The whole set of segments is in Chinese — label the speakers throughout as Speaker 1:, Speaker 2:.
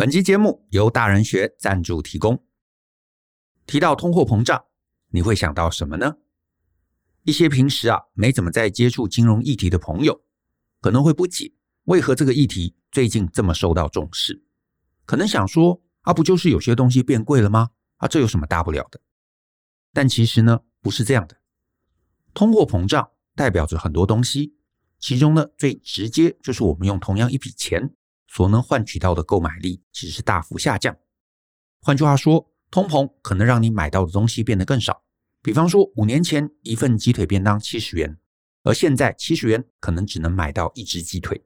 Speaker 1: 本期节目由大人学赞助提供。提到通货膨胀，你会想到什么呢？一些平时啊没怎么在接触金融议题的朋友，可能会不解为何这个议题最近这么受到重视。可能想说啊，不就是有些东西变贵了吗？啊，这有什么大不了的？但其实呢，不是这样的。通货膨胀代表着很多东西，其中呢，最直接就是我们用同样一笔钱所能换取到的购买力其实是大幅下降。换句话说，通膨可能让你买到的东西变得更少。比方说，五年前一份鸡腿便当七十元，而现在七十元可能只能买到一只鸡腿。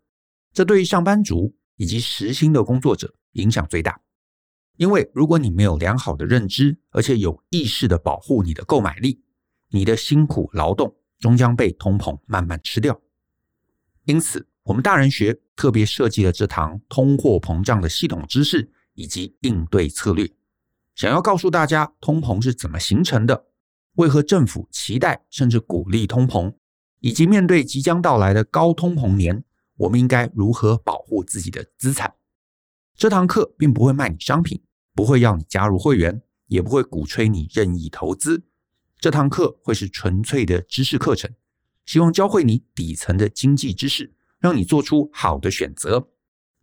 Speaker 1: 这对于上班族以及时薪的工作者影响最大。因为如果你没有良好的认知，而且有意识的保护你的购买力，你的辛苦劳动终将被通膨慢慢吃掉。因此，我们大人学特别设计了这堂通货膨胀的系统知识以及应对策略，想要告诉大家通膨是怎么形成的，为何政府期待甚至鼓励通膨，以及面对即将到来的高通膨年，我们应该如何保护自己的资产。这堂课并不会卖你商品，不会要你加入会员，也不会鼓吹你任意投资。这堂课会是纯粹的知识课程，希望教会你底层的经济知识，让你做出好的选择。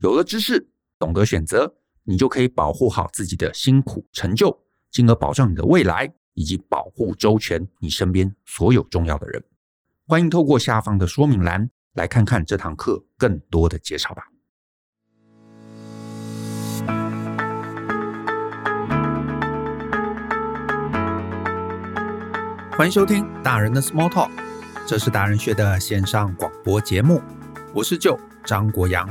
Speaker 1: 有了知识，懂得选择，你就可以保护好自己的辛苦成就，进而保障你的未来，以及保护周全你身边所有重要的人。欢迎透过下方的说明栏来看看这堂课更多的介绍吧。欢迎收听大人的 Small Talk，这是大人学的线上广播节目。我是舅张国阳。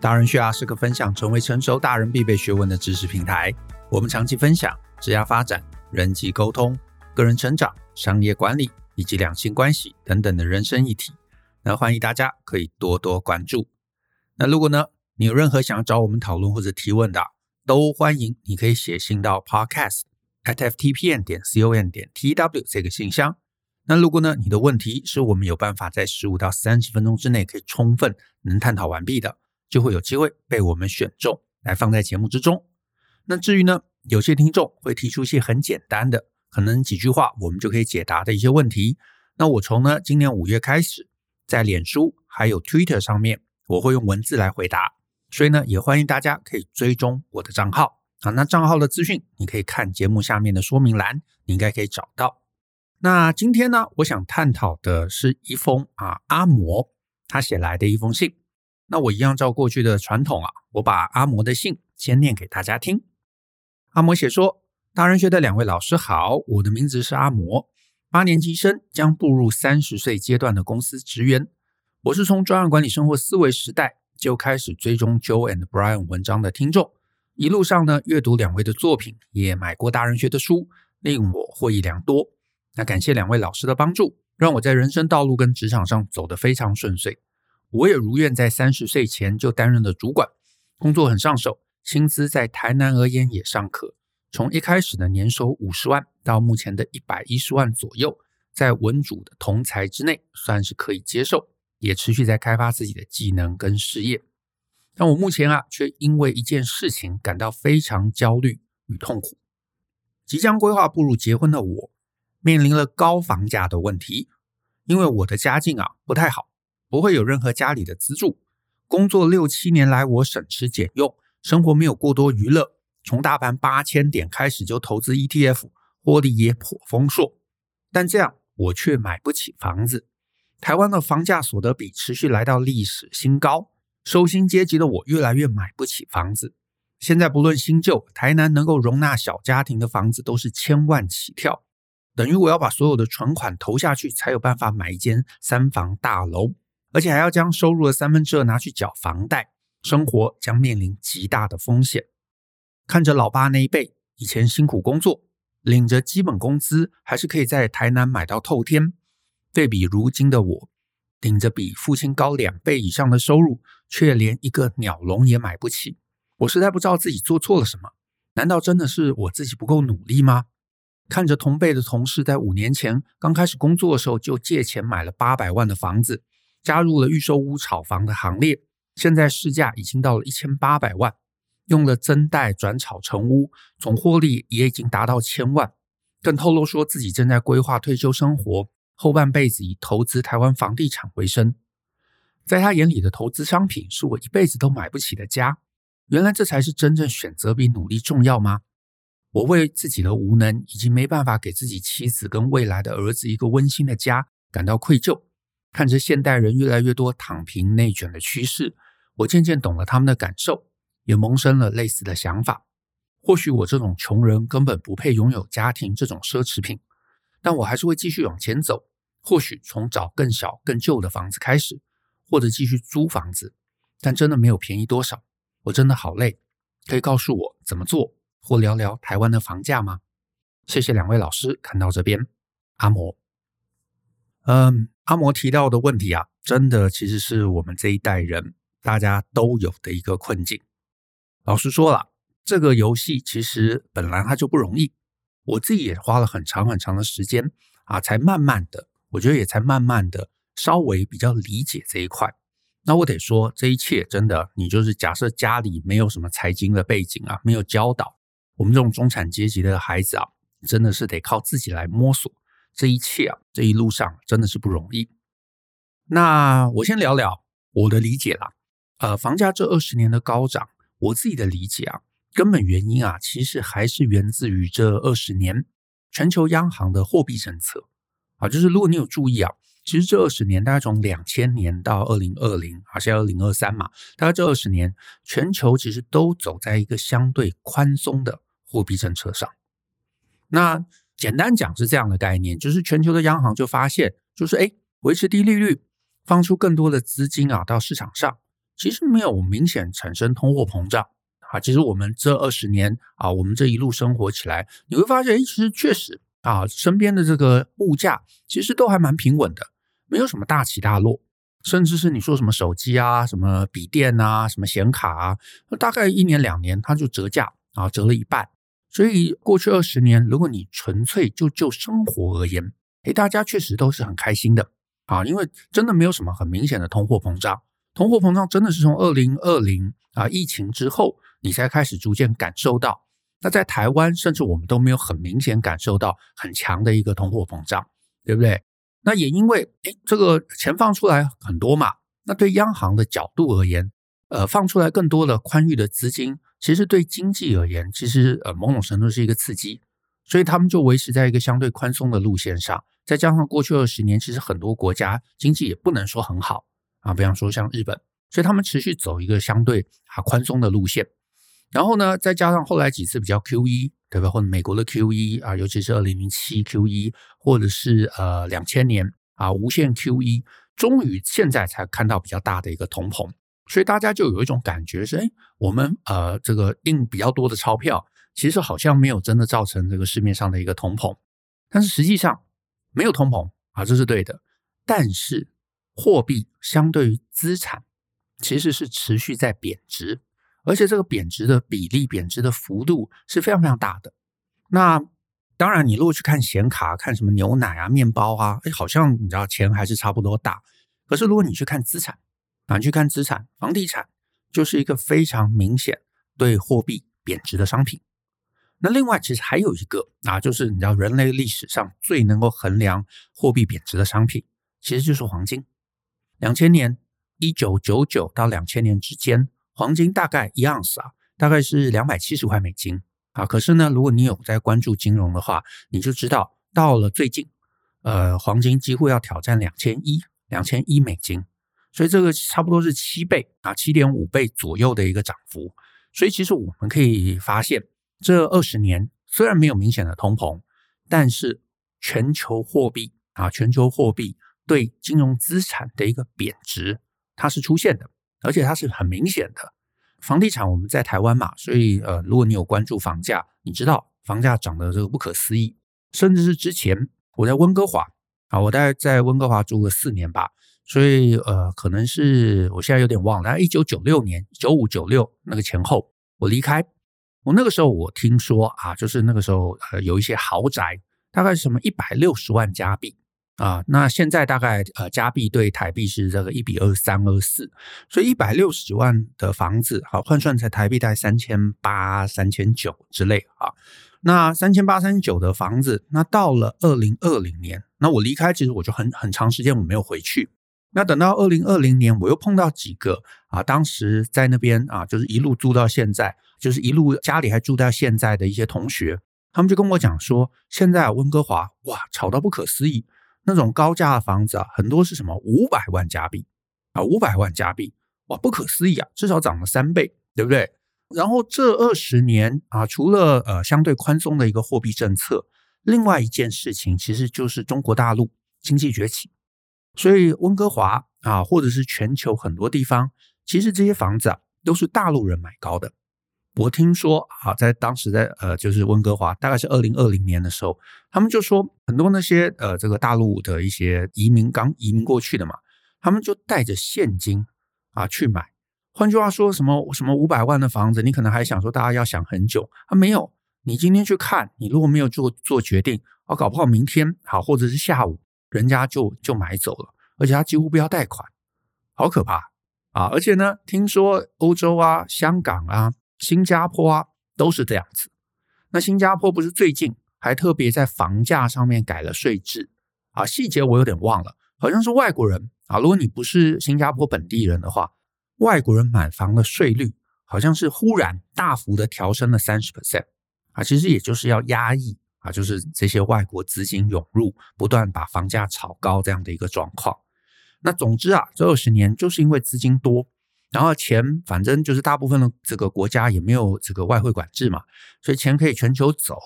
Speaker 1: 大人学啊是个分享成为成熟大人必备学问的知识平台。我们长期分享职业发展、人际沟通、个人成长、商业管理以及两性关系等等的人生议题。那欢迎大家可以多多关注。那如果呢，你有任何想要找我们讨论或者提问的，都欢迎你可以写信到 podcast at。ftpn. 点 com 点 tw 这个信箱。那如果呢，你的问题是我们有办法在十五到三十分钟之内可以充分能探讨完毕的，就会有机会被我们选中来放在节目之中。那至于呢，有些听众会提出一些很简单的，可能几句话我们就可以解答的一些问题。那我从呢今年五月开始，在脸书还有 Twitter 上面，我会用文字来回答。所以呢，也欢迎大家可以追踪我的账号。啊，那账号的资讯你可以看节目下面的说明栏，你应该可以找到。那今天呢，我想探讨的是一封啊阿摩他写来的一封信。那我一样照过去的传统啊，我把阿摩的信先念给大家听。阿摩写说：“大人学的两位老师好，我的名字是阿摩，八年级生，将步入三十岁阶段的公司职员。我是从专案管理生活思维时代就开始追踪 Joe and Brian 文章的听众。”一路上呢，阅读两位的作品，也买过大人学的书，令我获益良多。那感谢两位老师的帮助，让我在人生道路跟职场上走得非常顺遂。我也如愿在三十岁前就担任了主管，工作很上手，薪资在台南而言也尚可。从一开始的年收五十万到目前的一百一十万左右，在文主的同侪之内算是可以接受，也持续在开发自己的技能跟事业。但我目前啊，却因为一件事情感到非常焦虑与痛苦。即将规划步入结婚的我，面临了高房价的问题。因为我的家境啊不太好，不会有任何家里的资助。工作六七年来，我省吃俭用，生活没有过多娱乐。从大盘八千点开始就投资 ETF，获利也颇丰硕。但这样我却买不起房子。台湾的房价所得比持续来到历史新高。收薪阶级的我越来越买不起房子。现在不论新旧，台南能够容纳小家庭的房子都是千万起跳，等于我要把所有的存款投下去，才有办法买一间三房大楼，而且还要将收入的三分之二拿去缴房贷，生活将面临极大的风险。看着老爸那一辈以前辛苦工作，领着基本工资，还是可以在台南买到透天，对比如今的我。领着比父亲高两倍以上的收入，却连一个鸟笼也买不起。我实在不知道自己做错了什么。难道真的是我自己不够努力吗？看着同辈的同事在五年前刚开始工作的时候就借钱买了八百万的房子，加入了预售屋炒房的行列，现在市价已经到了一千八百万。用了增贷转炒成屋，总获利也已经达到千万，更透露说自己正在规划退休生活，后半辈子以投资台湾房地产为生。在他眼里的投资商品是我一辈子都买不起的家。原来这才是真正选择比努力重要吗？我为自己的无能以及没办法给自己妻子跟未来的儿子一个温馨的家感到愧疚。看着现代人越来越多躺平内卷的趋势，我渐渐懂了他们的感受。也萌生了类似的想法，或许我这种穷人根本不配拥有家庭这种奢侈品，但我还是会继续往前走。或许从找更小、更旧的房子开始，或者继续租房子，但真的没有便宜多少。我真的好累，可以告诉我怎么做，或聊聊台湾的房价吗？谢谢两位老师，看到这边，阿摩，嗯，阿摩提到的问题啊，真的其实是我们这一代人大家都有的一个困境。老实说了，这个游戏其实本来它就不容易，我自己也花了很长很长的时间啊，才慢慢的，我觉得也才慢慢的稍微比较理解这一块。那我得说，这一切真的，你就是假设家里没有什么财经的背景啊，没有教导，我们这种中产阶级的孩子啊，真的是得靠自己来摸索这一切啊，这一路上真的是不容易。那我先聊聊我的理解啦，呃，房价这二十年的高涨。我自己的理解啊，根本原因啊，其实还是源自于这二十年全球央行的货币政策啊。就是如果你有注意啊，其实这二十年大概从两千年到二零二零，好像二零二三嘛，大概这二十年全球其实都走在一个相对宽松的货币政策上。那简单讲是这样的概念，就是全球的央行就发现，就是哎，维持低利率，放出更多的资金啊到市场上。其实没有明显产生通货膨胀啊，其实我们这二十年啊，我们这一路生活起来，你会发现，哎其实确实啊，身边的这个物价其实都还蛮平稳的，没有什么大起大落，甚至是你说什么手机啊、什么笔电啊、什么显卡啊，大概一年两年它就折价啊，折了一半。所以过去二十年，如果你纯粹就就生活而言，诶，大家确实都是很开心的啊，因为真的没有什么很明显的通货膨胀。通货膨胀真的是从二零二零啊疫情之后，你才开始逐渐感受到。那在台湾，甚至我们都没有很明显感受到很强的一个通货膨胀，对不对？那也因为诶这个钱放出来很多嘛，那对央行的角度而言，呃，放出来更多的宽裕的资金，其实对经济而言，其实呃某种程度是一个刺激，所以他们就维持在一个相对宽松的路线上。再加上过去二十年，其实很多国家经济也不能说很好。啊，比方说像日本，所以他们持续走一个相对啊宽松的路线，然后呢，再加上后来几次比较 QE，对吧？或者美国的 QE 啊，尤其是二零零七 QE，或者是呃两千年啊无限 QE，终于现在才看到比较大的一个通膨，所以大家就有一种感觉是，哎，我们呃这个印比较多的钞票，其实好像没有真的造成这个市面上的一个通膨，但是实际上没有通膨啊，这是对的，但是。货币相对于资产，其实是持续在贬值，而且这个贬值的比例、贬值的幅度是非常非常大的。那当然，你如果去看显卡、看什么牛奶啊、面包啊，哎，好像你知道钱还是差不多大。可是如果你去看资产，啊，去看资产，房地产就是一个非常明显对货币贬值的商品。那另外，其实还有一个啊，就是你知道人类历史上最能够衡量货币贬值的商品，其实就是黄金。两千年，一九九九到两千年之间，黄金大概一盎司啊，大概是两百七十块美金啊。可是呢，如果你有在关注金融的话，你就知道，到了最近，呃，黄金几乎要挑战两千一，两千一美金，所以这个差不多是七倍啊，七点五倍左右的一个涨幅。所以其实我们可以发现，这二十年虽然没有明显的通膨，但是全球货币啊，全球货币。对金融资产的一个贬值，它是出现的，而且它是很明显的。房地产我们在台湾嘛，所以呃，如果你有关注房价，你知道房价涨得这个不可思议，甚至是之前我在温哥华啊，我大概在温哥华住了四年吧，所以呃，可能是我现在有点忘了，一九九六年九五九六那个前后，我离开，我那个时候我听说啊，就是那个时候呃有一些豪宅，大概是什么一百六十万加币。啊，那现在大概呃加币对台币是这个一比二三二四，所以一百六十万的房子，好换算成台币大概三千八、三千九之类啊。那三千八、三千九的房子，那到了二零二零年，那我离开其实我就很很长时间我没有回去。那等到二零二零年，我又碰到几个啊，当时在那边啊，就是一路住到现在，就是一路家里还住到现在的一些同学，他们就跟我讲说，现在温哥华哇，炒到不可思议。那种高价的房子啊，很多是什么五百万加币啊，五百万加币，哇，不可思议啊，至少涨了三倍，对不对？然后这二十年啊，除了呃相对宽松的一个货币政策，另外一件事情其实就是中国大陆经济崛起，所以温哥华啊，或者是全球很多地方，其实这些房子啊都是大陆人买高的。我听说啊，在当时在呃，就是温哥华，大概是二零二零年的时候，他们就说很多那些呃，这个大陆的一些移民刚移民过去的嘛，他们就带着现金啊去买。换句话说，什么什么五百万的房子，你可能还想说大家要想很久啊，没有，你今天去看，你如果没有做做决定，啊，搞不好明天好，或者是下午，人家就就买走了，而且他几乎不要贷款，好可怕啊！而且呢，听说欧洲啊、香港啊。新加坡啊，都是这样子。那新加坡不是最近还特别在房价上面改了税制啊？细节我有点忘了，好像是外国人啊。如果你不是新加坡本地人的话，外国人买房的税率好像是忽然大幅的调升了三十 percent 啊。其实也就是要压抑啊，就是这些外国资金涌入，不断把房价炒高这样的一个状况。那总之啊，这二十年就是因为资金多。然后钱反正就是大部分的这个国家也没有这个外汇管制嘛，所以钱可以全球走，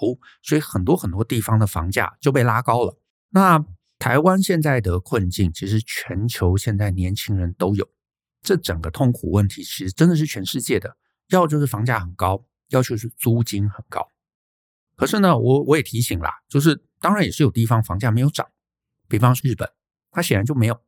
Speaker 1: 所以很多很多地方的房价就被拉高了。那台湾现在的困境，其实全球现在年轻人都有，这整个痛苦问题，其实真的是全世界的，要就是房价很高，要求是租金很高。可是呢，我我也提醒啦，就是当然也是有地方房价没有涨，比方是日本，它显然就没有。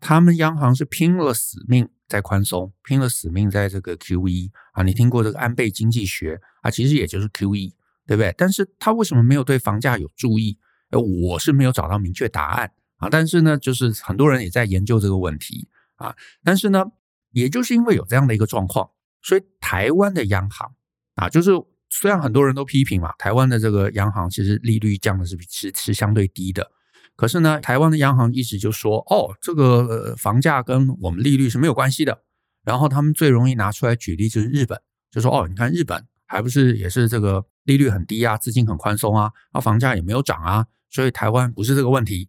Speaker 1: 他们央行是拼了死命在宽松，拼了死命在这个 QE 啊，你听过这个安倍经济学啊，其实也就是 QE，对不对？但是他为什么没有对房价有注意？我是没有找到明确答案啊。但是呢，就是很多人也在研究这个问题啊。但是呢，也就是因为有这样的一个状况，所以台湾的央行啊，就是虽然很多人都批评嘛，台湾的这个央行其实利率降的是是是相对低的。可是呢，台湾的央行一直就说，哦，这个房价跟我们利率是没有关系的。然后他们最容易拿出来举例就是日本，就说，哦，你看日本还不是也是这个利率很低啊，资金很宽松啊，啊，房价也没有涨啊，所以台湾不是这个问题。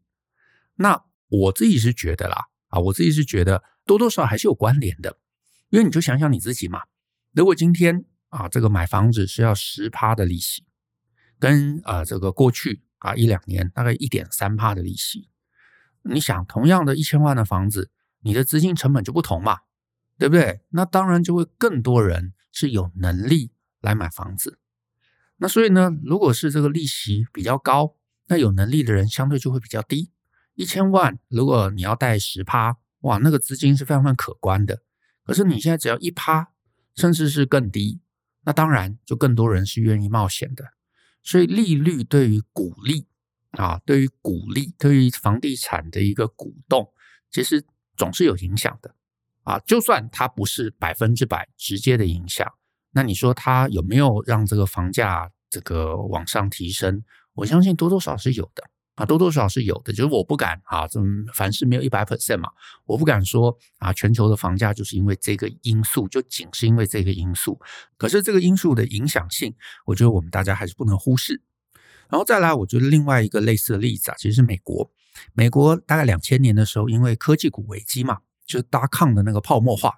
Speaker 1: 那我自己是觉得啦，啊，我自己是觉得多多少少还是有关联的，因为你就想想你自己嘛，如果今天啊，这个买房子是要十趴的利息，跟啊这个过去。啊，一两年大概一点三趴的利息，你想同样的一千万的房子，你的资金成本就不同嘛，对不对？那当然就会更多人是有能力来买房子。那所以呢，如果是这个利息比较高，那有能力的人相对就会比较低。一千万，如果你要贷十趴，哇，那个资金是非常非常可观的。可是你现在只要一趴，甚至是更低，那当然就更多人是愿意冒险的。所以利率对于股利啊，对于股利，对于房地产的一个鼓动，其实总是有影响的啊。就算它不是百分之百直接的影响，那你说它有没有让这个房价这个往上提升？我相信多多少少是有的。啊，多多少少是有的，就是我不敢啊，这凡事没有一百 percent 嘛，我不敢说啊，全球的房价就是因为这个因素，就仅是因为这个因素。可是这个因素的影响性，我觉得我们大家还是不能忽视。然后再来，我觉得另外一个类似的例子啊，其实是美国，美国大概两千年的时候，因为科技股危机嘛，就是达康的那个泡沫化，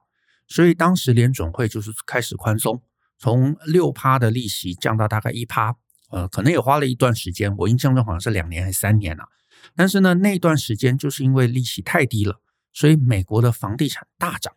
Speaker 1: 所以当时联准会就是开始宽松，从六趴的利息降到大概一趴。呃，可能也花了一段时间，我印象中好像是两年还是三年啊。但是呢，那段时间就是因为利息太低了，所以美国的房地产大涨。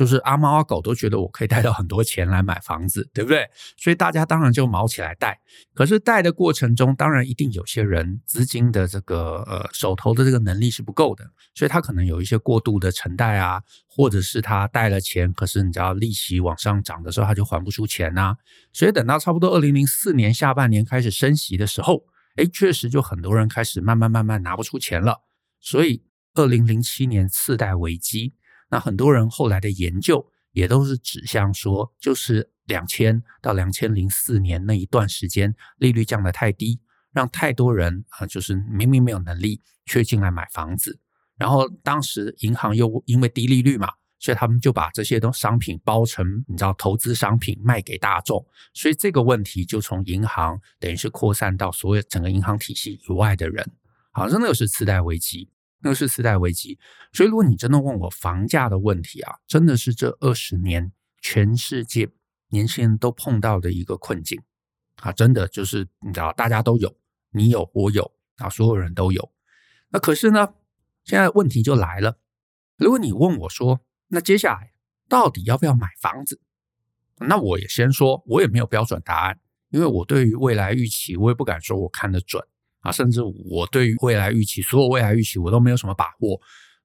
Speaker 1: 就是阿猫阿狗都觉得我可以贷到很多钱来买房子，对不对？所以大家当然就卯起来贷。可是贷的过程中，当然一定有些人资金的这个呃手头的这个能力是不够的，所以他可能有一些过度的承贷啊，或者是他贷了钱，可是你知道利息往上涨的时候，他就还不出钱呐。所以等到差不多二零零四年下半年开始升息的时候，哎，确实就很多人开始慢慢慢慢拿不出钱了。所以，二零零七年次贷危机，那很多人后来的研究也都是指向说，就是两千到两千零四年那一段时间，利率降得太低，让太多人啊，就是明明没有能力，却进来买房子。然后当时银行又因为低利率嘛。所以他们就把这些东商品包成你知道投资商品卖给大众，所以这个问题就从银行等于是扩散到所有整个银行体系以外的人。好，真的又是次贷危机，那是次贷危机。所以如果你真的问我房价的问题啊，真的是这二十年全世界年轻人都碰到的一个困境啊，真的就是你知道大家都有，你有我有啊，所有人都有。那可是呢，现在问题就来了，如果你问我说，那接下来到底要不要买房子？那我也先说，我也没有标准答案，因为我对于未来预期，我也不敢说我看得准啊，甚至我对于未来预期，所有未来预期我都没有什么把握。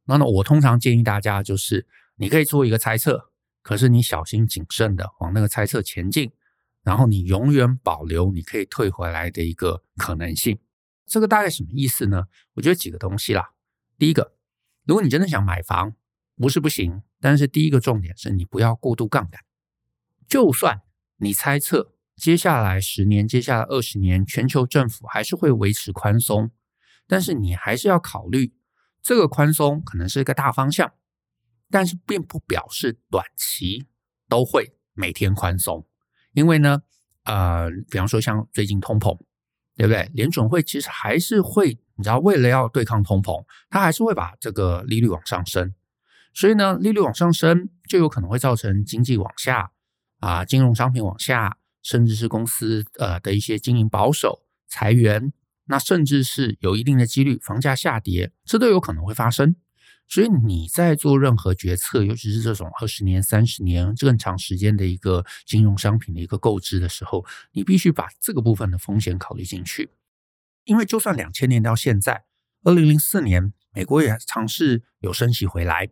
Speaker 1: 那么我通常建议大家就是，你可以做一个猜测，可是你小心谨慎的往那个猜测前进，然后你永远保留你可以退回来的一个可能性。这个大概什么意思呢？我觉得几个东西啦。第一个，如果你真的想买房，不是不行。但是第一个重点是你不要过度杠杆。就算你猜测接下来十年、接下来二十年，全球政府还是会维持宽松，但是你还是要考虑这个宽松可能是一个大方向，但是并不表示短期都会每天宽松。因为呢，呃，比方说像最近通膨，对不对？联准会其实还是会，你知道，为了要对抗通膨，它还是会把这个利率往上升。所以呢，利率往上升，就有可能会造成经济往下啊，金融商品往下，甚至是公司呃的一些经营保守、裁员，那甚至是有一定的几率房价下跌，这都有可能会发生。所以你在做任何决策，尤其是这种二十年、三十年更长时间的一个金融商品的一个购置的时候，你必须把这个部分的风险考虑进去。因为就算两千年到现在，二零零四年，美国也尝试有升息回来。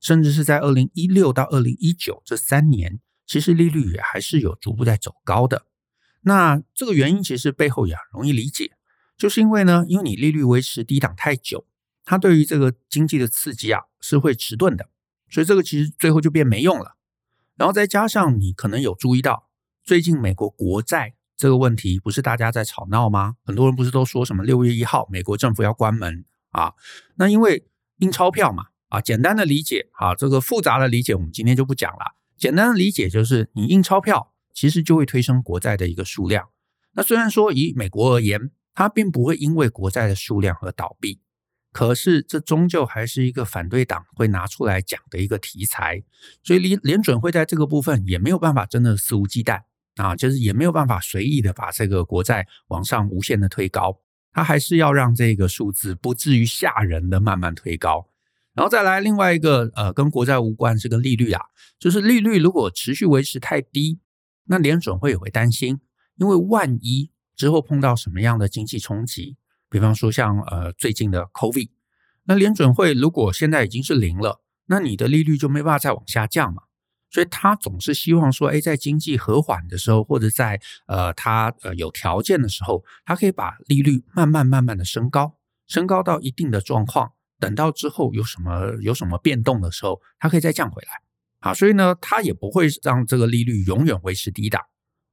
Speaker 1: 甚至是在二零一六到二零一九这三年，其实利率也还是有逐步在走高的。那这个原因其实背后也很容易理解，就是因为呢，因为你利率维持低档太久，它对于这个经济的刺激啊是会迟钝的，所以这个其实最后就变没用了。然后再加上你可能有注意到，最近美国国债这个问题不是大家在吵闹吗？很多人不是都说什么六月一号美国政府要关门啊？那因为印钞票嘛。啊，简单的理解，啊，这个复杂的理解我们今天就不讲了。简单的理解就是，你印钞票，其实就会推升国债的一个数量。那虽然说以美国而言，它并不会因为国债的数量而倒闭，可是这终究还是一个反对党会拿出来讲的一个题材。所以联联准会在这个部分也没有办法真的肆无忌惮啊，就是也没有办法随意的把这个国债往上无限的推高，它还是要让这个数字不至于吓人的慢慢推高。然后再来另外一个，呃，跟国债无关，是跟利率啊，就是利率如果持续维持太低，那联准会也会担心，因为万一之后碰到什么样的经济冲击，比方说像呃最近的 COVID，那联准会如果现在已经是零了，那你的利率就没办法再往下降嘛，所以他总是希望说，哎，在经济和缓的时候，或者在呃他呃有条件的时候，他可以把利率慢慢慢慢的升高，升高到一定的状况。等到之后有什么有什么变动的时候，它可以再降回来啊，所以呢，它也不会让这个利率永远维持低档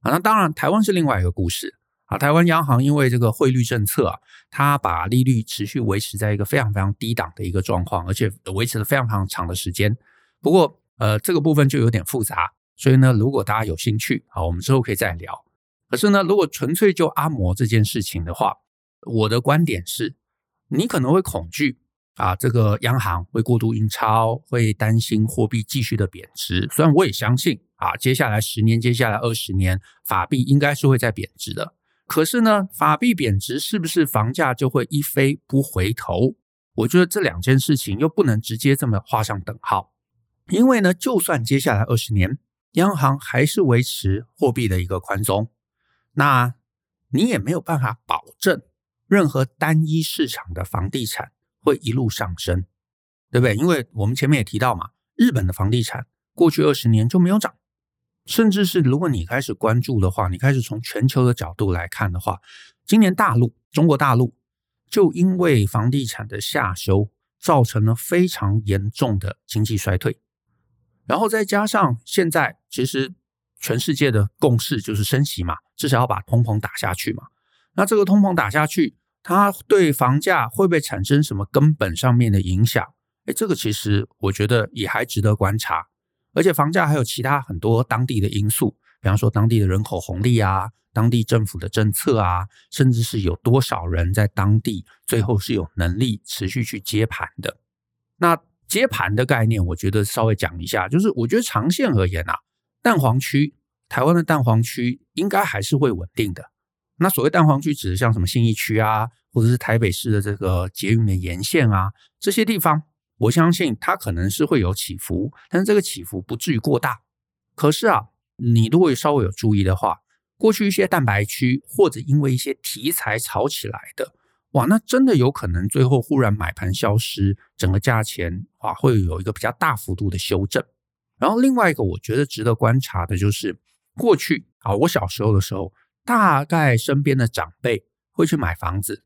Speaker 1: 啊。那当然，台湾是另外一个故事啊。台湾央行因为这个汇率政策啊，它把利率持续维持在一个非常非常低档的一个状况，而且维持了非常非常长的时间。不过，呃，这个部分就有点复杂，所以呢，如果大家有兴趣啊，我们之后可以再聊。可是呢，如果纯粹就阿摩这件事情的话，我的观点是，你可能会恐惧。啊，这个央行会过度印钞，会担心货币继续的贬值。虽然我也相信啊，接下来十年、接下来二十年，法币应该是会再贬值的。可是呢，法币贬值是不是房价就会一飞不回头？我觉得这两件事情又不能直接这么画上等号。因为呢，就算接下来二十年，央行还是维持货币的一个宽松，那你也没有办法保证任何单一市场的房地产。会一路上升，对不对？因为我们前面也提到嘛，日本的房地产过去二十年就没有涨，甚至是如果你开始关注的话，你开始从全球的角度来看的话，今年大陆中国大陆就因为房地产的下修，造成了非常严重的经济衰退。然后再加上现在其实全世界的共识就是升息嘛，至少要把通膨打下去嘛。那这个通膨打下去，它对房价会不会产生什么根本上面的影响？哎，这个其实我觉得也还值得观察。而且房价还有其他很多当地的因素，比方说当地的人口红利啊，当地政府的政策啊，甚至是有多少人在当地最后是有能力持续去接盘的。那接盘的概念，我觉得稍微讲一下，就是我觉得长线而言啊，蛋黄区，台湾的蛋黄区应该还是会稳定的。那所谓蛋黄区，指的像什么信义区啊，或者是台北市的这个捷运的沿线啊，这些地方。我相信它可能是会有起伏，但是这个起伏不至于过大。可是啊，你如果稍微有注意的话，过去一些蛋白区或者因为一些题材炒起来的，哇，那真的有可能最后忽然买盘消失，整个价钱啊会有一个比较大幅度的修正。然后另外一个我觉得值得观察的就是，过去啊，我小时候的时候，大概身边的长辈会去买房子，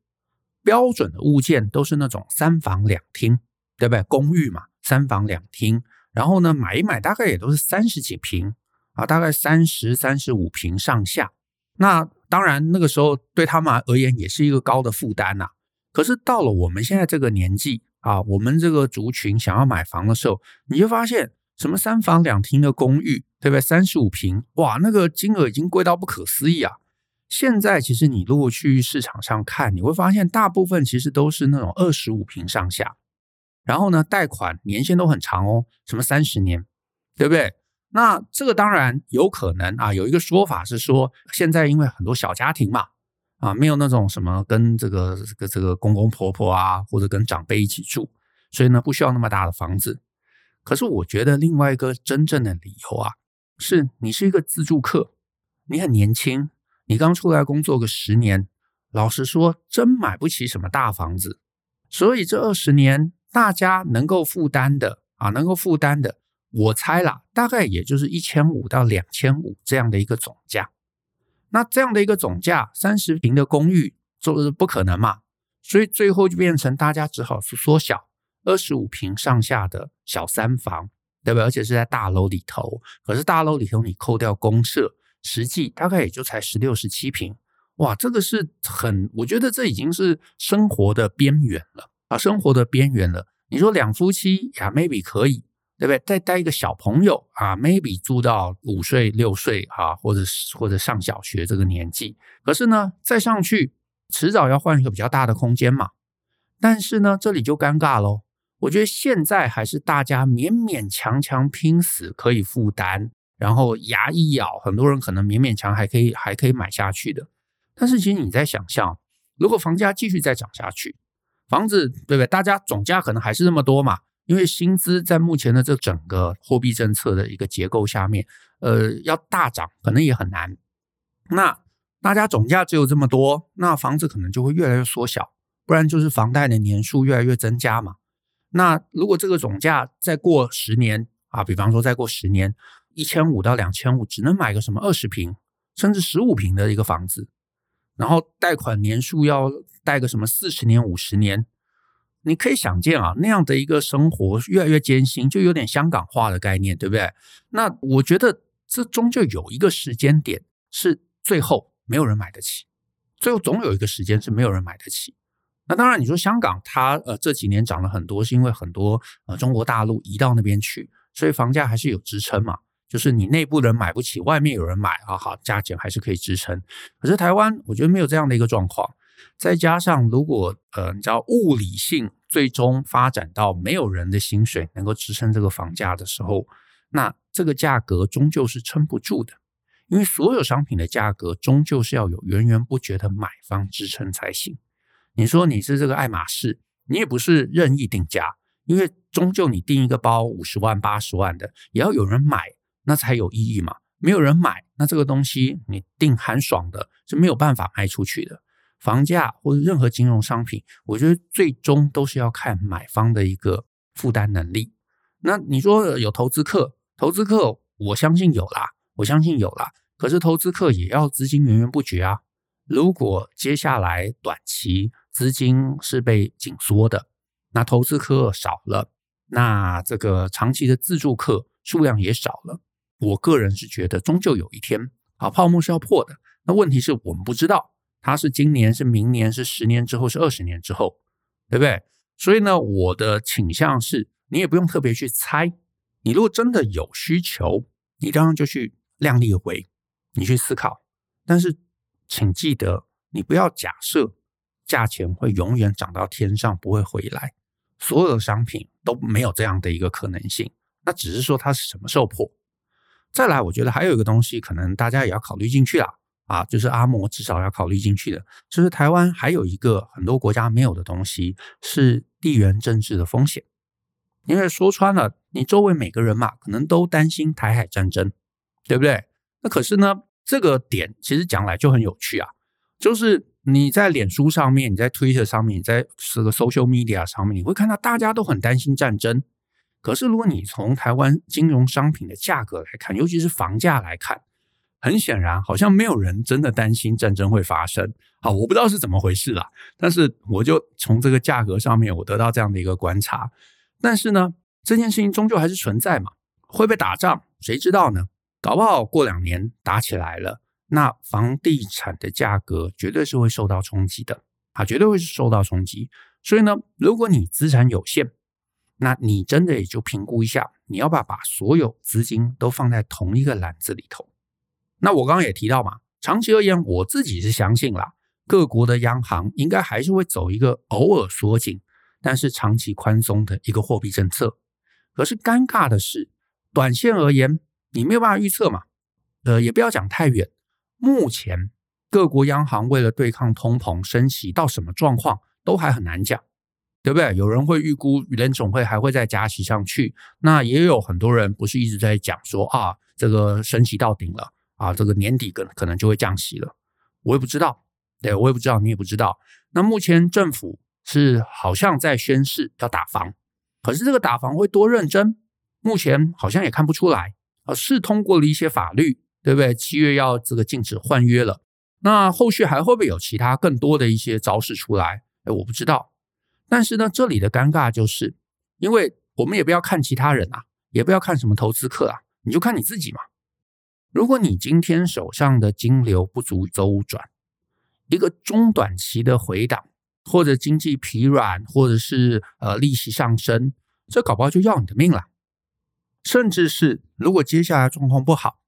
Speaker 1: 标准的物件都是那种三房两厅。对不对？公寓嘛，三房两厅，然后呢，买一买大概也都是三十几平啊，大概三十三十五平上下。那当然，那个时候对他们而言也是一个高的负担呐。可是到了我们现在这个年纪啊，我们这个族群想要买房的时候，你就发现什么三房两厅的公寓，对不对？三十五平，哇，那个金额已经贵到不可思议啊！现在其实你如果去市场上看，你会发现大部分其实都是那种二十五平上下。然后呢，贷款年限都很长哦，什么三十年，对不对？那这个当然有可能啊。有一个说法是说，现在因为很多小家庭嘛，啊，没有那种什么跟这个这个这个公公婆婆啊，或者跟长辈一起住，所以呢，不需要那么大的房子。可是我觉得另外一个真正的理由啊，是你是一个自住客，你很年轻，你刚出来工作个十年，老实说，真买不起什么大房子，所以这二十年。大家能够负担的啊，能够负担的，我猜啦，大概也就是一千五到两千五这样的一个总价。那这样的一个总价，三十平的公寓就是不可能嘛，所以最后就变成大家只好是缩小二十五平上下的小三房，对不对？而且是在大楼里头，可是大楼里头你扣掉公社，实际大概也就才十六、十七平。哇，这个是很，我觉得这已经是生活的边缘了。啊，生活的边缘了。你说两夫妻呀，maybe 可以，对不对？再带一个小朋友啊，maybe 住到五岁六岁啊，或者或者上小学这个年纪。可是呢，再上去，迟早要换一个比较大的空间嘛。但是呢，这里就尴尬喽。我觉得现在还是大家勉勉强强拼死可以负担，然后牙一咬，很多人可能勉勉强还可以还可以买下去的。但是其实你在想象，如果房价继续再涨下去，房子对不对？大家总价可能还是那么多嘛，因为薪资在目前的这整个货币政策的一个结构下面，呃，要大涨可能也很难。那大家总价只有这么多，那房子可能就会越来越缩小，不然就是房贷的年数越来越增加嘛。那如果这个总价再过十年啊，比方说再过十年，一千五到两千五，只能买个什么二十平甚至十五平的一个房子，然后贷款年数要。贷个什么四十年、五十年，你可以想见啊，那样的一个生活越来越艰辛，就有点香港化的概念，对不对？那我觉得这终究有一个时间点是最后没有人买得起，最后总有一个时间是没有人买得起。那当然，你说香港它呃这几年涨了很多，是因为很多呃中国大陆移到那边去，所以房价还是有支撑嘛。就是你内部人买不起，外面有人买啊，好，价钱还是可以支撑。可是台湾，我觉得没有这样的一个状况。再加上，如果呃，你知道物理性最终发展到没有人的薪水能够支撑这个房价的时候，那这个价格终究是撑不住的，因为所有商品的价格终究是要有源源不绝的买方支撑才行。你说你是这个爱马仕，你也不是任意定价，因为终究你定一个包五十万、八十万的，也要有人买，那才有意义嘛。没有人买，那这个东西你定很爽的是没有办法卖出去的。房价或者任何金融商品，我觉得最终都是要看买方的一个负担能力。那你说有投资客，投资客我相信有啦。我相信有啦。可是投资客也要资金源源不绝啊。如果接下来短期资金是被紧缩的，那投资客少了，那这个长期的自住客数量也少了。我个人是觉得，终究有一天啊，泡沫是要破的。那问题是我们不知道，它是今年、是明年、是十年之后、是二十年之后，对不对？所以呢，我的倾向是，你也不用特别去猜。你如果真的有需求，你当然就去量力而为，你去思考。但是，请记得，你不要假设价钱会永远涨到天上，不会回来。所有的商品都没有这样的一个可能性。那只是说它是什么时候破。再来，我觉得还有一个东西，可能大家也要考虑进去啦。啊，就是阿摩至少要考虑进去的，就是台湾还有一个很多国家没有的东西，是地缘政治的风险。因为说穿了，你周围每个人嘛，可能都担心台海战争，对不对？那可是呢，这个点其实讲来就很有趣啊，就是你在脸书上面，你在 Twitter 上面，你在这个 social media 上面，你会看到大家都很担心战争。可是如果你从台湾金融商品的价格来看，尤其是房价来看，很显然，好像没有人真的担心战争会发生。好，我不知道是怎么回事啦，但是我就从这个价格上面，我得到这样的一个观察。但是呢，这件事情终究还是存在嘛，会被打仗，谁知道呢？搞不好过两年打起来了，那房地产的价格绝对是会受到冲击的啊，绝对会受到冲击。所以呢，如果你资产有限，那你真的也就评估一下，你要不要把所有资金都放在同一个篮子里头。那我刚刚也提到嘛，长期而言，我自己是相信啦，各国的央行应该还是会走一个偶尔缩紧，但是长期宽松的一个货币政策。可是尴尬的是，短线而言，你没有办法预测嘛。呃，也不要讲太远，目前各国央行为了对抗通膨升息到什么状况都还很难讲，对不对？有人会预估联总会还会再加息上去，那也有很多人不是一直在讲说啊，这个升息到顶了。啊，这个年底可可能就会降息了，我也不知道，对，我也不知道，你也不知道。那目前政府是好像在宣誓要打房，可是这个打房会多认真？目前好像也看不出来。啊，是通过了一些法律，对不对？七月要这个禁止换约了，那后续还会不会有其他更多的一些招式出来？哎，我不知道。但是呢，这里的尴尬就是，因为我们也不要看其他人啊，也不要看什么投资客啊，你就看你自己嘛。如果你今天手上的金流不足周转，一个中短期的回档，或者经济疲软，或者是呃利息上升，这搞不好就要你的命了。甚至是如果接下来状况不好，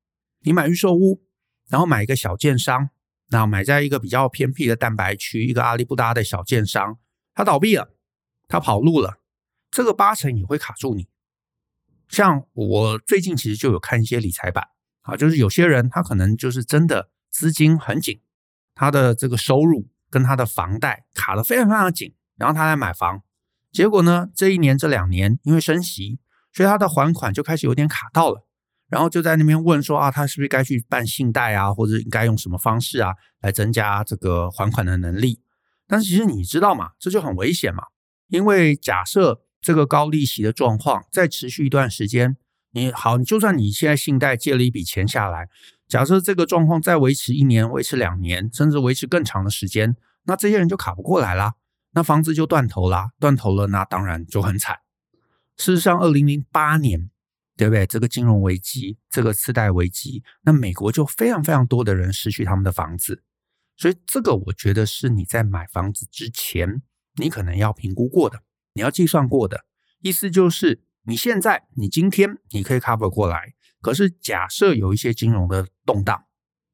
Speaker 1: 你买预售屋，然后买一个小建商，那买在一个比较偏僻的蛋白区，一个阿里不达的小建商，他倒闭了，他跑路了，这个八成也会卡住你。像我最近其实就有看一些理财版。啊，就是有些人他可能就是真的资金很紧，他的这个收入跟他的房贷卡的非常非常紧，然后他来买房，结果呢，这一年这两年因为升息，所以他的还款就开始有点卡到了，然后就在那边问说啊，他是不是该去办信贷啊，或者应该用什么方式啊来增加这个还款的能力？但是其实你知道吗？这就很危险嘛，因为假设这个高利息的状况再持续一段时间。你好，你就算你现在信贷借了一笔钱下来，假设这个状况再维持一年、维持两年，甚至维持更长的时间，那这些人就卡不过来啦，那房子就断头啦，断头了，那当然就很惨。事实上，二零零八年，对不对？这个金融危机，这个次贷危机，那美国就非常非常多的人失去他们的房子，所以这个我觉得是你在买房子之前，你可能要评估过的，你要计算过的，意思就是。你现在，你今天你可以 cover 过来，可是假设有一些金融的动荡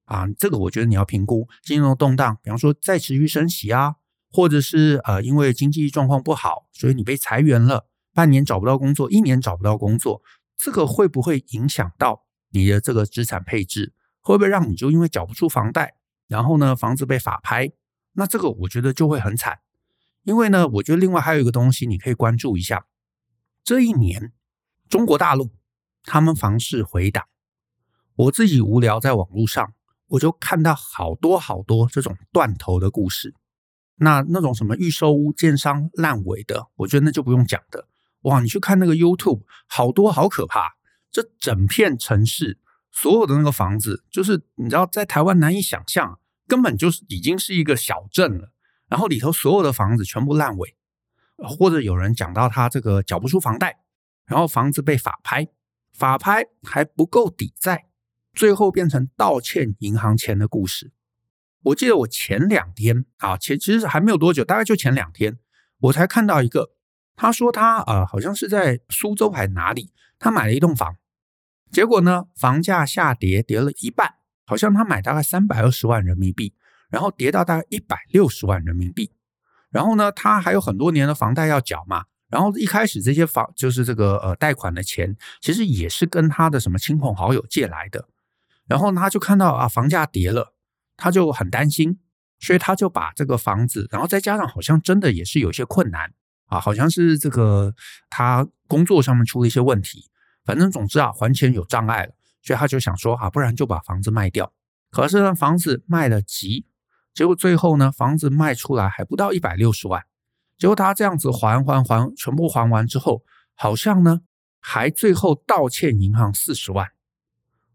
Speaker 1: 啊，这个我觉得你要评估金融动荡，比方说再持续升息啊，或者是呃因为经济状况不好，所以你被裁员了，半年找不到工作，一年找不到工作，这个会不会影响到你的这个资产配置？会不会让你就因为缴不出房贷，然后呢房子被法拍？那这个我觉得就会很惨，因为呢，我觉得另外还有一个东西你可以关注一下。这一年，中国大陆他们房市回档，我自己无聊在网络上，我就看到好多好多这种断头的故事。那那种什么预售屋建商烂尾的，我觉得那就不用讲的。哇，你去看那个 YouTube，好多好可怕，这整片城市所有的那个房子，就是你知道，在台湾难以想象，根本就是已经是一个小镇了。然后里头所有的房子全部烂尾，或者有人讲到他这个缴不出房贷，然后房子被法拍，法拍还不够抵债，最后变成倒欠银行钱的故事。我记得我前两天啊，前其实还没有多久，大概就前两天，我才看到一个，他说他呃好像是在苏州还哪里，他买了一栋房。结果呢，房价下跌，跌了一半，好像他买大概三百二十万人民币，然后跌到大概一百六十万人民币。然后呢，他还有很多年的房贷要缴嘛。然后一开始这些房就是这个呃贷款的钱，其实也是跟他的什么亲朋好友借来的。然后他就看到啊房价跌了，他就很担心，所以他就把这个房子，然后再加上好像真的也是有些困难啊，好像是这个他工作上面出了一些问题。反正总之啊，还钱有障碍了，所以他就想说啊，不然就把房子卖掉。可是呢，房子卖了急，结果最后呢，房子卖出来还不到一百六十万。结果他这样子还还还，全部还完之后，好像呢，还最后倒欠银行四十万。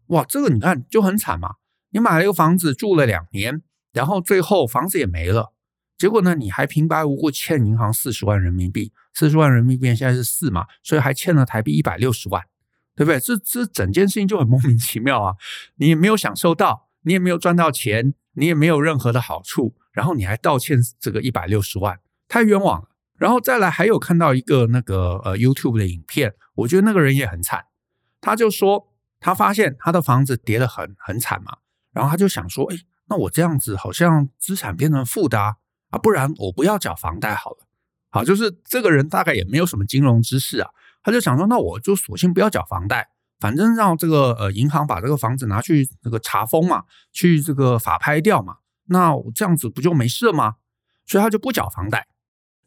Speaker 1: 哇，这个你看就很惨嘛！你买了一个房子住了两年，然后最后房子也没了，结果呢，你还平白无故欠银行四十万人民币，四十万人民币现在是四嘛，所以还欠了台币一百六十万。对不对？这这整件事情就很莫名其妙啊！你也没有享受到，你也没有赚到钱，你也没有任何的好处，然后你还倒欠这个一百六十万，太冤枉了。然后再来还有看到一个那个呃 YouTube 的影片，我觉得那个人也很惨。他就说他发现他的房子跌得很很惨嘛，然后他就想说，哎，那我这样子好像资产变成负的，啊，不然我不要缴房贷好了。好，就是这个人大概也没有什么金融知识啊。他就想说，那我就索性不要缴房贷，反正让这个呃银行把这个房子拿去这个查封嘛，去这个法拍掉嘛，那我这样子不就没事了吗？所以他就不缴房贷，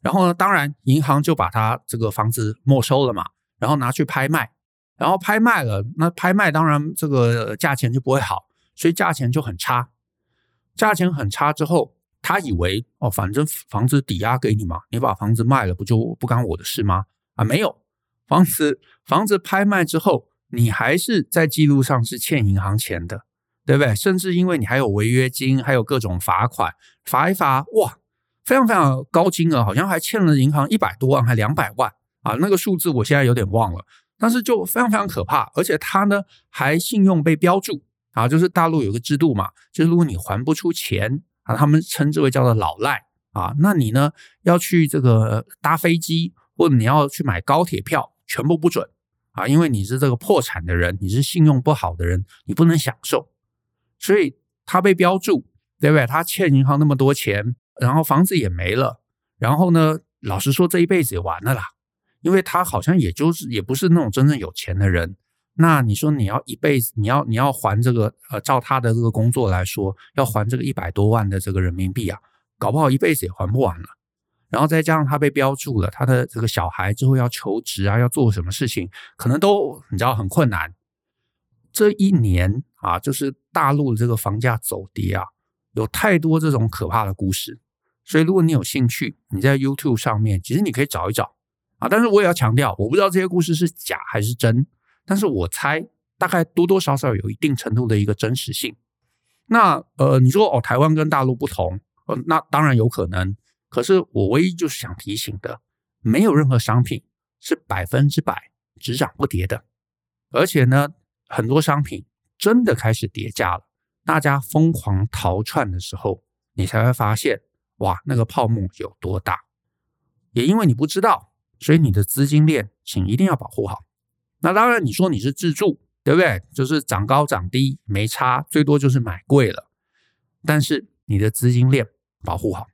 Speaker 1: 然后呢，当然银行就把他这个房子没收了嘛，然后拿去拍卖，然后拍卖了，那拍卖当然这个价钱就不会好，所以价钱就很差，价钱很差之后，他以为哦，反正房子抵押给你嘛，你把房子卖了不就不干我的事吗？啊，没有。房子房子拍卖之后，你还是在记录上是欠银行钱的，对不对？甚至因为你还有违约金，还有各种罚款，罚一罚，哇，非常非常高金额，好像还欠了银行一百多万，还两百万啊！那个数字我现在有点忘了，但是就非常非常可怕，而且他呢还信用被标注啊，就是大陆有个制度嘛，就是如果你还不出钱啊，他们称之为叫做老赖啊，那你呢要去这个搭飞机，或者你要去买高铁票。全部不准啊！因为你是这个破产的人，你是信用不好的人，你不能享受，所以他被标注，对不对？他欠银行那么多钱，然后房子也没了，然后呢，老实说，这一辈子也完了啦。因为他好像也就是也不是那种真正有钱的人。那你说你要一辈子，你要你要还这个呃，照他的这个工作来说，要还这个一百多万的这个人民币啊，搞不好一辈子也还不完了。然后再加上他被标注了，他的这个小孩之后要求职啊，要做什么事情，可能都你知道很困难。这一年啊，就是大陆的这个房价走跌啊，有太多这种可怕的故事。所以如果你有兴趣，你在 YouTube 上面，其实你可以找一找啊。但是我也要强调，我不知道这些故事是假还是真，但是我猜大概多多少少有一定程度的一个真实性。那呃，你说哦，台湾跟大陆不同，呃，那当然有可能。可是我唯一就是想提醒的，没有任何商品是百分之百只涨不跌的，而且呢，很多商品真的开始跌价了，大家疯狂逃窜的时候，你才会发现，哇，那个泡沫有多大。也因为你不知道，所以你的资金链请一定要保护好。那当然，你说你是自住，对不对？就是涨高涨低没差，最多就是买贵了，但是你的资金链保护好。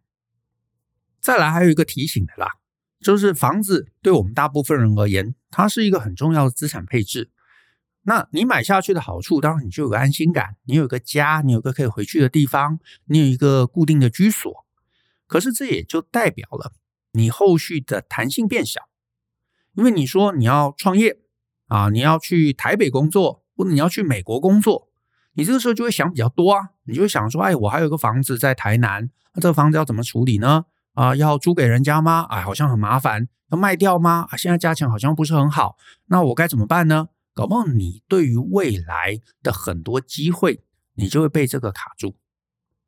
Speaker 1: 再来还有一个提醒的啦，就是房子对我们大部分人而言，它是一个很重要的资产配置。那你买下去的好处，当然你就有个安心感，你有个家，你有个可以回去的地方，你有一个固定的居所。可是这也就代表了你后续的弹性变小，因为你说你要创业啊，你要去台北工作，或者你要去美国工作，你这个时候就会想比较多啊，你就会想说，哎，我还有个房子在台南，那这个房子要怎么处理呢？啊，要租给人家吗？哎，好像很麻烦。要卖掉吗？啊，现在价钱好像不是很好。那我该怎么办呢？搞不好你对于未来的很多机会，你就会被这个卡住。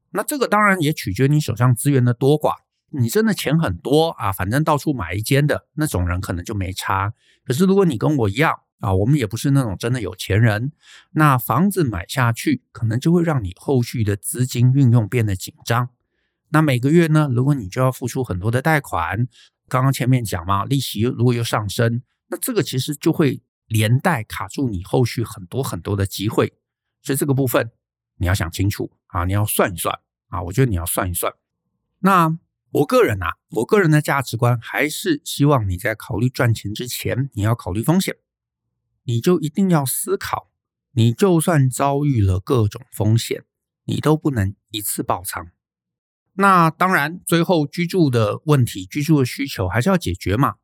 Speaker 1: 那这个当然也取决你手上资源的多寡。你真的钱很多啊，反正到处买一间的那种人可能就没差。可是如果你跟我一样啊，我们也不是那种真的有钱人，那房子买下去可能就会让你后续的资金运用变得紧张。那每个月呢，如果你就要付出很多的贷款，刚刚前面讲嘛，利息如果又上升，那这个其实就会连带卡住你后续很多很多的机会。所以这个部分你要想清楚啊，你要算一算啊，我觉得你要算一算。那我个人啊，我个人的价值观还是希望你在考虑赚钱之前，你要考虑风险，你就一定要思考，你就算遭遇了各种风险，你都不能一次爆仓。那当然，最后居住的问题、居住的需求还是要解决嘛。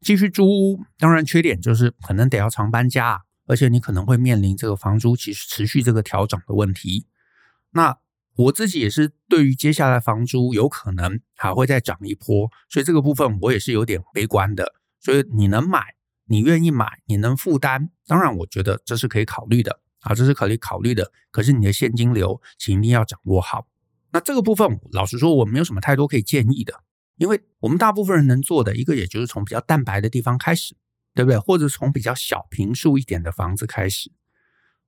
Speaker 1: 继续租屋，当然缺点就是可能得要常搬家，而且你可能会面临这个房租其实持续这个调整的问题。那我自己也是对于接下来房租有可能还会再涨一波，所以这个部分我也是有点悲观的。所以你能买，你愿意买，你能负担，当然我觉得这是可以考虑的啊，这是可以考虑的。可是你的现金流请一定要掌握好。那这个部分，老实说，我没有什么太多可以建议的，因为我们大部分人能做的一个，也就是从比较蛋白的地方开始，对不对？或者从比较小平数一点的房子开始。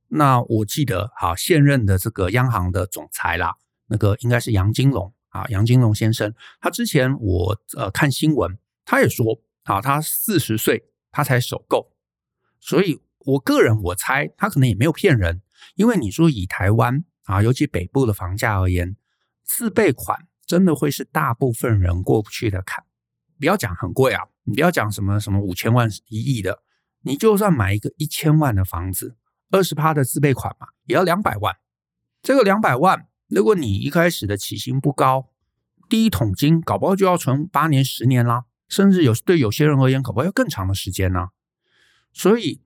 Speaker 1: 那我记得，好，现任的这个央行的总裁啦，那个应该是杨金龙啊，杨金龙先生，他之前我呃看新闻，他也说，啊，他四十岁他才首购，所以我个人我猜他可能也没有骗人，因为你说以台湾啊，尤其北部的房价而言。自备款真的会是大部分人过不去的坎，不要讲很贵啊，你不要讲什么什么五千万、一亿的，你就算买一个一千万的房子，二十趴的自备款嘛，也要两百万。这个两百万，如果你一开始的起薪不高，第一桶金搞不好就要存八年、十年啦，甚至有对有些人而言，搞不好要更长的时间呢。所以，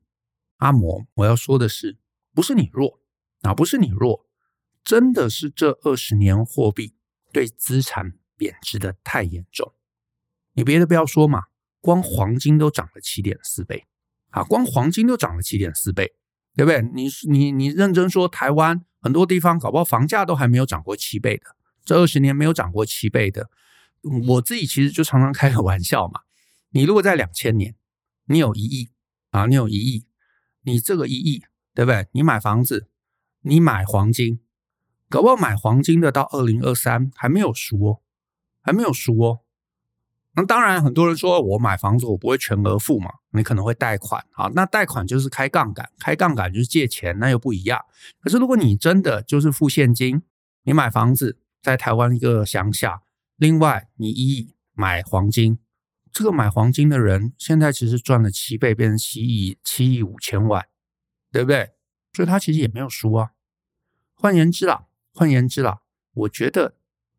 Speaker 1: 阿摩，我要说的是，不是你弱啊，不是你弱。真的是这二十年货币对资产贬值的太严重，你别的不要说嘛，光黄金都涨了七点四倍啊，光黄金都涨了七点四倍，对不对？你你你认真说，台湾很多地方搞不好房价都还没有涨过七倍的，这二十年没有涨过七倍的，我自己其实就常常开个玩笑嘛，你如果在两千年，你有一亿啊，你有一亿，你这个一亿，对不对？你买房子，你买黄金。搞不好买黄金的到二零二三还没有输哦，还没有输哦。那当然，很多人说我买房子我不会全额付嘛，你可能会贷款啊。那贷款就是开杠杆，开杠杆就是借钱，那又不一样。可是如果你真的就是付现金，你买房子在台湾一个乡下，另外你一亿买黄金，这个买黄金的人现在其实赚了七倍，变成七亿七亿五千万，对不对？所以他其实也没有输啊。换言之啦。换言之啦，我觉得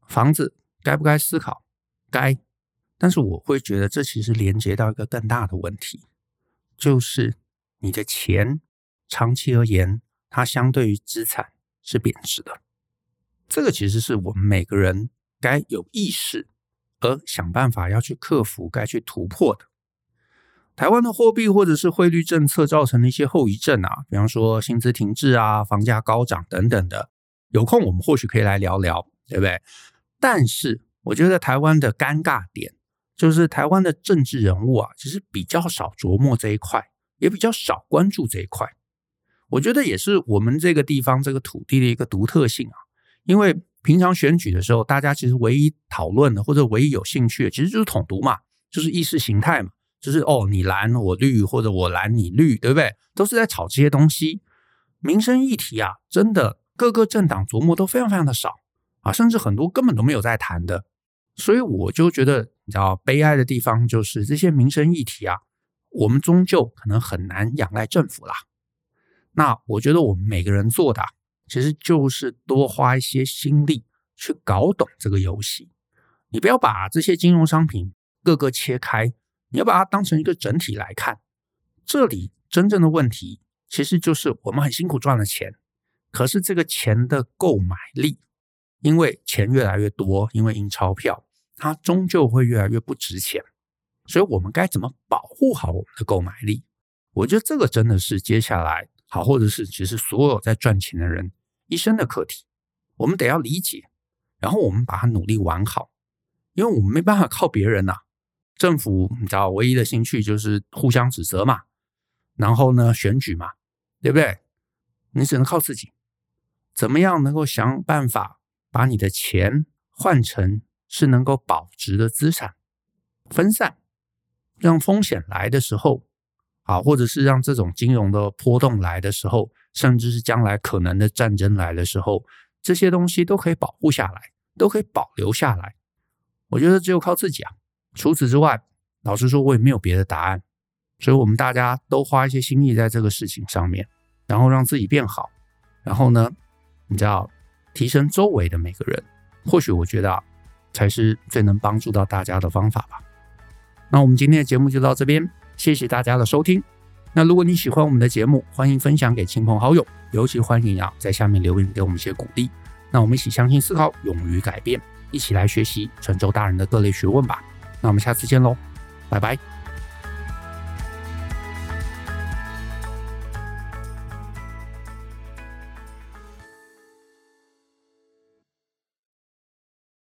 Speaker 1: 房子该不该思考？该，但是我会觉得这其实连接到一个更大的问题，就是你的钱长期而言，它相对于资产是贬值的。这个其实是我们每个人该有意识而想办法要去克服、该去突破的。台湾的货币或者是汇率政策造成的一些后遗症啊，比方说薪资停滞啊、房价高涨等等的。有空我们或许可以来聊聊，对不对？但是我觉得台湾的尴尬点就是台湾的政治人物啊，其实比较少琢磨这一块，也比较少关注这一块。我觉得也是我们这个地方这个土地的一个独特性啊。因为平常选举的时候，大家其实唯一讨论的或者唯一有兴趣的，其实就是统独嘛，就是意识形态嘛，就是哦，你蓝我绿，或者我蓝你绿，对不对？都是在炒这些东西。民生议题啊，真的。各个政党琢磨都非常非常的少啊，甚至很多根本都没有在谈的，所以我就觉得，你知道，悲哀的地方就是这些民生议题啊，我们终究可能很难仰赖政府啦。那我觉得我们每个人做的，其实就是多花一些心力去搞懂这个游戏。你不要把这些金融商品各个切开，你要把它当成一个整体来看。这里真正的问题，其实就是我们很辛苦赚了钱。可是这个钱的购买力，因为钱越来越多，因为印钞票，它终究会越来越不值钱。所以，我们该怎么保护好我们的购买力？我觉得这个真的是接下来好，或者是其实所有在赚钱的人一生的课题，我们得要理解，然后我们把它努力玩好，因为我们没办法靠别人呐、政府你知道，唯一的兴趣就是互相指责嘛，然后呢，选举嘛，对不对？你只能靠自己，怎么样能够想办法把你的钱换成是能够保值的资产，分散，让风险来的时候，啊，或者是让这种金融的波动来的时候，甚至是将来可能的战争来的时候，这些东西都可以保护下来，都可以保留下来。我觉得只有靠自己啊。除此之外，老实说，我也没有别的答案。所以，我们大家都花一些心力在这个事情上面，然后让自己变好。然后呢，你知道，提升周围的每个人，或许我觉得啊，才是最能帮助到大家的方法吧。那我们今天的节目就到这边，谢谢大家的收听。那如果你喜欢我们的节目，欢迎分享给亲朋好友，尤其欢迎啊在下面留言给我们一些鼓励。那我们一起相信、思考、勇于改变，一起来学习神州大人的各类学问吧。那我们下次见喽，拜拜。